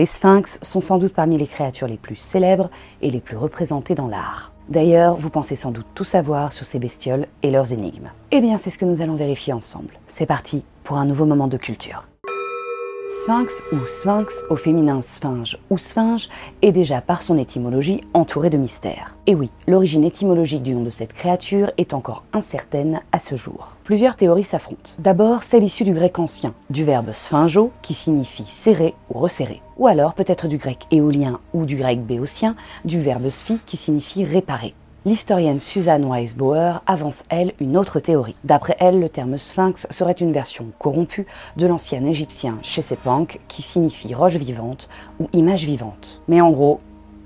Les sphinx sont sans doute parmi les créatures les plus célèbres et les plus représentées dans l'art. D'ailleurs, vous pensez sans doute tout savoir sur ces bestioles et leurs énigmes. Eh bien, c'est ce que nous allons vérifier ensemble. C'est parti pour un nouveau moment de culture. Sphinx ou sphinx au féminin sphinge ou sphinge est déjà par son étymologie entouré de mystères. Et oui, l'origine étymologique du nom de cette créature est encore incertaine à ce jour. Plusieurs théories s'affrontent. D'abord, celle issue du grec ancien, du verbe sphingo qui signifie serrer ou resserrer. Ou alors peut-être du grec éolien ou du grec béotien, du verbe sphi qui signifie réparer. L'historienne Suzanne Weisbauer avance, elle, une autre théorie. D'après elle, le terme sphinx serait une version corrompue de l'ancien égyptien Chesepank, qui signifie roche vivante ou image vivante. Mais en gros,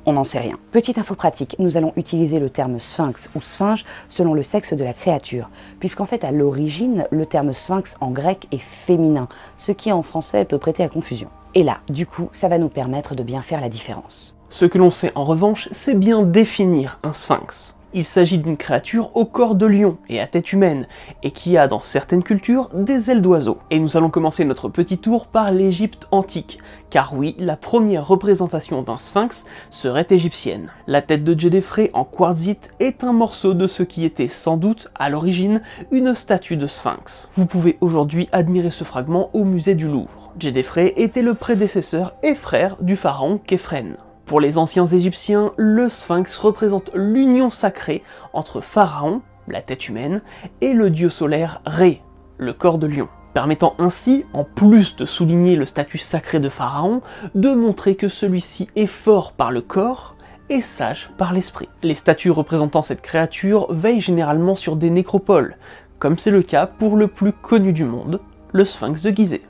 on n'en sait rien. Petite info pratique, nous allons utiliser le terme sphinx ou sphinge selon le sexe de la créature, puisqu'en fait à l'origine, le terme sphinx en grec est féminin, ce qui en français peut prêter à confusion. Et là, du coup, ça va nous permettre de bien faire la différence. Ce que l'on sait en revanche, c'est bien définir un sphinx. Il s'agit d'une créature au corps de lion et à tête humaine, et qui a dans certaines cultures des ailes d'oiseau. Et nous allons commencer notre petit tour par l'Égypte antique, car oui, la première représentation d'un sphinx serait égyptienne. La tête de Djedefré en quartzite est un morceau de ce qui était sans doute, à l'origine, une statue de sphinx. Vous pouvez aujourd'hui admirer ce fragment au musée du Louvre. Djedefré était le prédécesseur et frère du pharaon Képhren. Pour les anciens Égyptiens, le sphinx représente l'union sacrée entre Pharaon, la tête humaine, et le dieu solaire Ré, le corps de lion, permettant ainsi, en plus de souligner le statut sacré de Pharaon, de montrer que celui-ci est fort par le corps et sage par l'esprit. Les statues représentant cette créature veillent généralement sur des nécropoles, comme c'est le cas pour le plus connu du monde, le sphinx de Gizeh.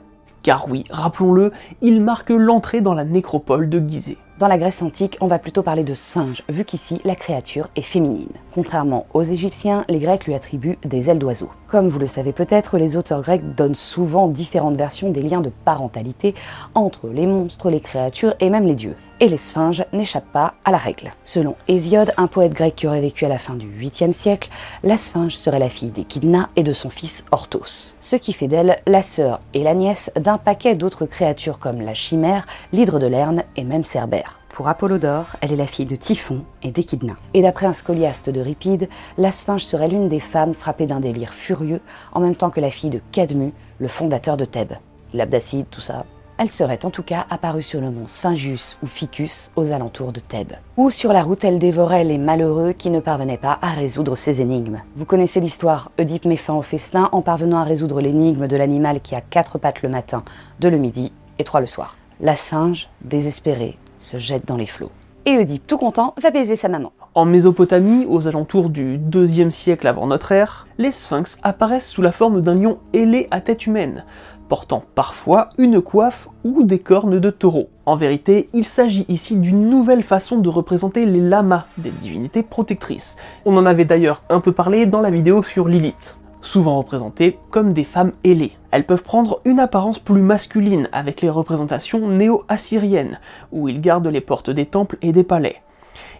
Car oui, rappelons-le, il marque l'entrée dans la nécropole de Gizeh. Dans la Grèce antique, on va plutôt parler de singe, vu qu'ici la créature est féminine. Contrairement aux Égyptiens, les Grecs lui attribuent des ailes d'oiseau. Comme vous le savez peut-être, les auteurs grecs donnent souvent différentes versions des liens de parentalité entre les monstres, les créatures et même les dieux. Et les sphinges n'échappent pas à la règle. Selon Hésiode, un poète grec qui aurait vécu à la fin du 8e siècle, la sphinge serait la fille d'Échidna et de son fils Orthos. Ce qui fait d'elle la sœur et la nièce d'un paquet d'autres créatures comme la chimère, l'hydre de Lerne et même Cerbère. Pour Apollodore, elle est la fille de Typhon et d'Échidna. Et d'après un scoliaste de Ripide, la sphinge serait l'une des femmes frappées d'un délire furieux, en même temps que la fille de Cadmu, le fondateur de Thèbes. L'Abdacide, tout ça. Elle serait en tout cas apparue sur le mont Sphingius ou Ficus aux alentours de Thèbes. Ou sur la route, elle dévorait les malheureux qui ne parvenaient pas à résoudre ces énigmes. Vous connaissez l'histoire, Oedipe met fin au festin en parvenant à résoudre l'énigme de l'animal qui a quatre pattes le matin, deux le midi et trois le soir. La singe, désespérée, se jette dans les flots. Et Oedipe, tout content, va baiser sa maman. En Mésopotamie, aux alentours du 2 siècle avant notre ère, les sphinx apparaissent sous la forme d'un lion ailé à tête humaine, portant parfois une coiffe ou des cornes de taureau. En vérité, il s'agit ici d'une nouvelle façon de représenter les lamas, des divinités protectrices. On en avait d'ailleurs un peu parlé dans la vidéo sur Lilith. souvent représentées comme des femmes ailées. Elles peuvent prendre une apparence plus masculine avec les représentations néo-assyriennes, où ils gardent les portes des temples et des palais.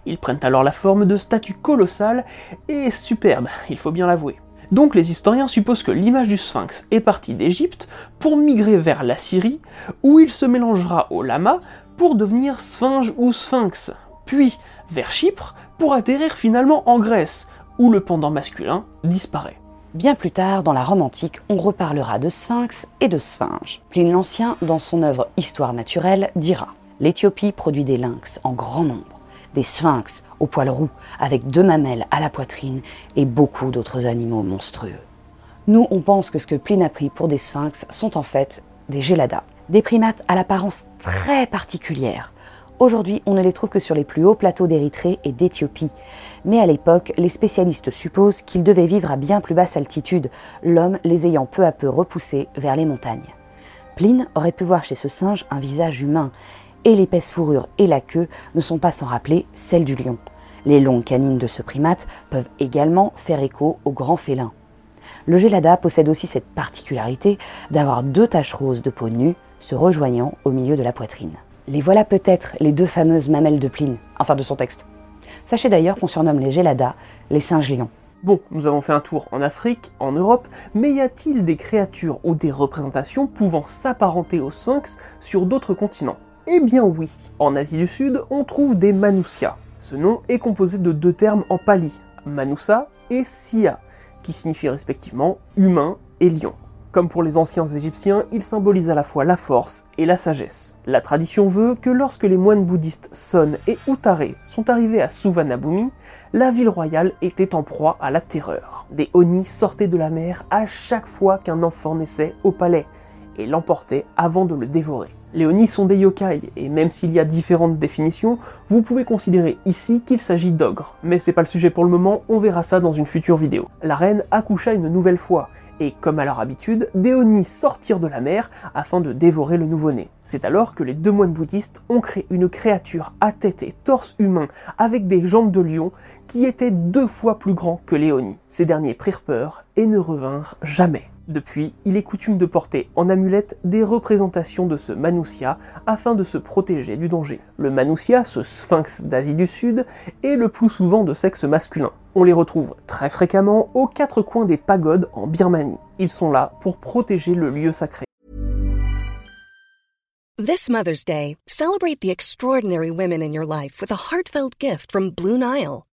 Ils prennent alors la forme de statues colossales et superbes, il faut bien l'avouer. Donc les historiens supposent que l'image du sphinx est partie d'Égypte pour migrer vers la Syrie, où il se mélangera au lama pour devenir sphinge ou sphinx, puis vers Chypre pour atterrir finalement en Grèce, où le pendant masculin disparaît. Bien plus tard, dans la Rome antique, on reparlera de sphinx et de sphinge. Pline l'Ancien, dans son œuvre Histoire naturelle, dira L'Éthiopie produit des lynx en grand nombre des sphinx aux poils roux, avec deux mamelles à la poitrine et beaucoup d'autres animaux monstrueux. Nous, on pense que ce que Pline a pris pour des sphinx sont en fait des géladas, des primates à l'apparence très particulière. Aujourd'hui, on ne les trouve que sur les plus hauts plateaux d'Érythrée et d'Éthiopie. Mais à l'époque, les spécialistes supposent qu'ils devaient vivre à bien plus basse altitude, l'homme les ayant peu à peu repoussés vers les montagnes. Pline aurait pu voir chez ce singe un visage humain, et l'épaisse fourrure et la queue ne sont pas sans rappeler celle du lion. Les longues canines de ce primate peuvent également faire écho au grand félin. Le gelada possède aussi cette particularité d'avoir deux taches roses de peau nue se rejoignant au milieu de la poitrine. Les voilà peut-être les deux fameuses mamelles de Pline, enfin de son texte. Sachez d'ailleurs qu'on surnomme les géladas les singes lions. Bon, nous avons fait un tour en Afrique, en Europe, mais y a-t-il des créatures ou des représentations pouvant s'apparenter au sphinx sur d'autres continents? Eh bien oui, en Asie du Sud, on trouve des Manusya. Ce nom est composé de deux termes en pali, Manusa et Sia, qui signifient respectivement humain et lion. Comme pour les anciens Égyptiens, il symbolise à la fois la force et la sagesse. La tradition veut que lorsque les moines bouddhistes Son et Uttare sont arrivés à Suvarnabhumi, la ville royale était en proie à la terreur. Des Oni sortaient de la mer à chaque fois qu'un enfant naissait au palais et l'emportaient avant de le dévorer. Les sont des yokai, et même s'il y a différentes définitions, vous pouvez considérer ici qu'il s'agit d'ogres. Mais c'est pas le sujet pour le moment, on verra ça dans une future vidéo. La reine accoucha une nouvelle fois, et comme à leur habitude, des Oni sortirent de la mer afin de dévorer le nouveau-né. C'est alors que les deux moines bouddhistes ont créé une créature à tête et torse humain avec des jambes de lion qui était deux fois plus grand que les. Ces derniers prirent peur et ne revinrent jamais. Depuis, il est coutume de porter en amulette des représentations de ce Manusya afin de se protéger du danger. Le Manusya, ce sphinx d'Asie du Sud, est le plus souvent de sexe masculin. On les retrouve très fréquemment aux quatre coins des pagodes en Birmanie. Ils sont là pour protéger le lieu sacré. This Mother's Day, celebrate the extraordinary women in your life with a heartfelt gift from Blue Nile.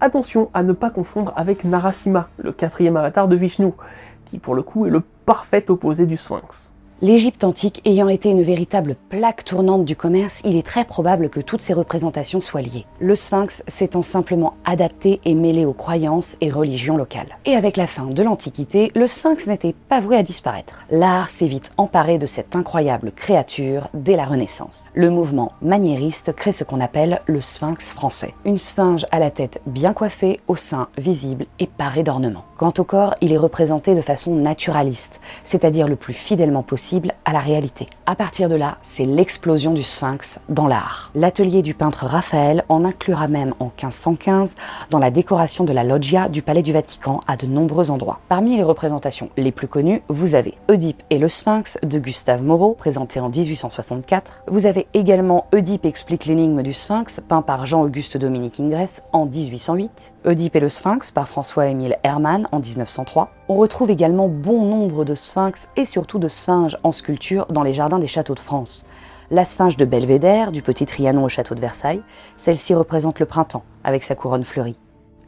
Attention à ne pas confondre avec Narasimha, le quatrième avatar de Vishnu, qui pour le coup est le parfait opposé du Sphinx. L'Égypte antique ayant été une véritable plaque tournante du commerce, il est très probable que toutes ces représentations soient liées. Le sphinx s'étant simplement adapté et mêlé aux croyances et religions locales. Et avec la fin de l'Antiquité, le sphinx n'était pas voué à disparaître. L'art s'est vite emparé de cette incroyable créature dès la Renaissance. Le mouvement maniériste crée ce qu'on appelle le sphinx français. Une sphinge à la tête bien coiffée, au sein visible et paré d'ornements. Quant au corps, il est représenté de façon naturaliste, c'est-à-dire le plus fidèlement possible à la réalité. À partir de là, c'est l'explosion du sphinx dans l'art. L'atelier du peintre Raphaël en inclura même en 1515 dans la décoration de la loggia du Palais du Vatican à de nombreux endroits. Parmi les représentations les plus connues, vous avez Oedipe et le sphinx de Gustave Moreau, présenté en 1864. Vous avez également Oedipe explique l'énigme du sphinx, peint par Jean-Auguste Dominique Ingres en 1808. Oedipe et le sphinx par François-Émile Hermann en 1903. On retrouve également bon nombre de sphinx et surtout de sphinges en sculpture dans les jardins des châteaux de France. La sphinge de Belvédère, du petit Trianon au château de Versailles, celle-ci représente le printemps avec sa couronne fleurie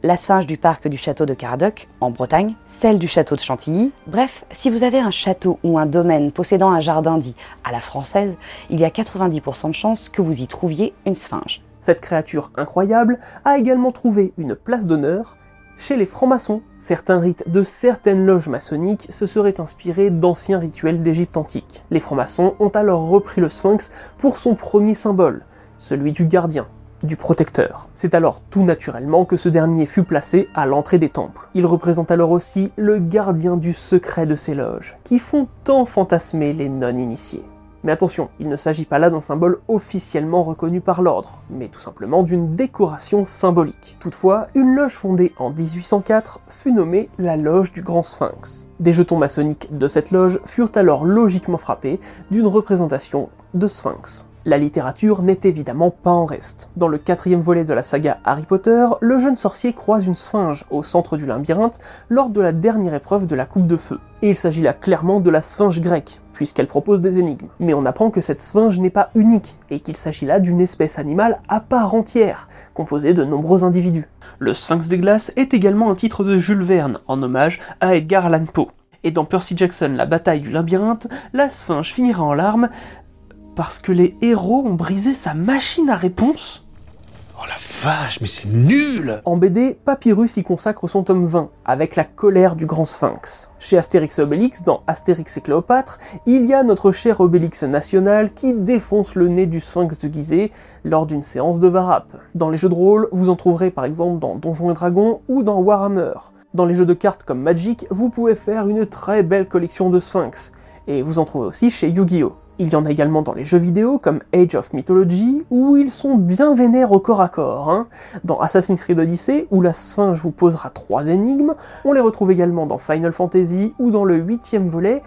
la sphinge du parc du château de Caradoc, en Bretagne, celle du château de Chantilly. Bref, si vous avez un château ou un domaine possédant un jardin dit à la française, il y a 90% de chances que vous y trouviez une sphinge. Cette créature incroyable a également trouvé une place d'honneur chez les francs-maçons. Certains rites de certaines loges maçonniques se seraient inspirés d'anciens rituels d'Égypte antique. Les francs-maçons ont alors repris le sphinx pour son premier symbole, celui du gardien, du protecteur. C'est alors tout naturellement que ce dernier fut placé à l'entrée des temples. Il représente alors aussi le gardien du secret de ces loges, qui font tant fantasmer les non-initiés. Mais attention, il ne s'agit pas là d'un symbole officiellement reconnu par l'ordre, mais tout simplement d'une décoration symbolique. Toutefois, une loge fondée en 1804 fut nommée la Loge du Grand Sphinx. Des jetons maçonniques de cette loge furent alors logiquement frappés d'une représentation de Sphinx. La littérature n'est évidemment pas en reste. Dans le quatrième volet de la saga Harry Potter, le jeune sorcier croise une sphinge au centre du labyrinthe lors de la dernière épreuve de la Coupe de Feu. Et il s'agit là clairement de la sphinge grecque, puisqu'elle propose des énigmes. Mais on apprend que cette sphinge n'est pas unique, et qu'il s'agit là d'une espèce animale à part entière, composée de nombreux individus. Le sphinx des glaces est également un titre de Jules Verne, en hommage à Edgar Allan Poe. Et dans Percy Jackson, la bataille du labyrinthe, la sphinge finira en larmes parce que les héros ont brisé sa machine à réponse Oh la vache, mais c'est nul En BD, Papyrus y consacre son tome 20, avec la colère du grand sphinx. Chez Astérix et Obélix, dans Astérix et Cléopâtre, il y a notre cher Obélix national qui défonce le nez du sphinx de Gizeh lors d'une séance de Varap. Dans les jeux de rôle, vous en trouverez par exemple dans Donjons et Dragons ou dans Warhammer. Dans les jeux de cartes comme Magic, vous pouvez faire une très belle collection de sphinx. Et vous en trouvez aussi chez Yu-Gi-Oh! Il y en a également dans les jeux vidéo comme Age of Mythology, où ils sont bien vénères au corps à corps. Hein. Dans Assassin's Creed Odyssey, où la sphinge vous posera trois énigmes, on les retrouve également dans Final Fantasy, ou dans le huitième volet,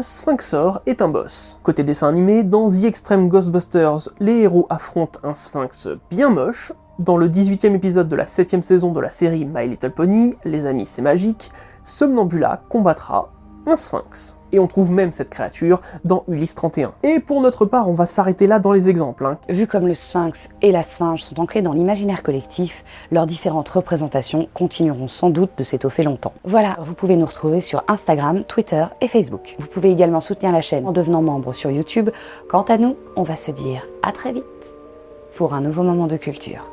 Sphinxor est un boss. Côté dessin animé, dans The Extreme Ghostbusters, les héros affrontent un sphinx bien moche, dans le 18e épisode de la 7 saison de la série My Little Pony, Les Amis c'est magique, Somnambula combattra un sphinx. Et on trouve même cette créature dans Ulysse 31. Et pour notre part, on va s'arrêter là dans les exemples. Hein. Vu comme le sphinx et la sphinge sont ancrés dans l'imaginaire collectif, leurs différentes représentations continueront sans doute de s'étoffer longtemps. Voilà, vous pouvez nous retrouver sur Instagram, Twitter et Facebook. Vous pouvez également soutenir la chaîne en devenant membre sur YouTube. Quant à nous, on va se dire à très vite pour un nouveau moment de culture.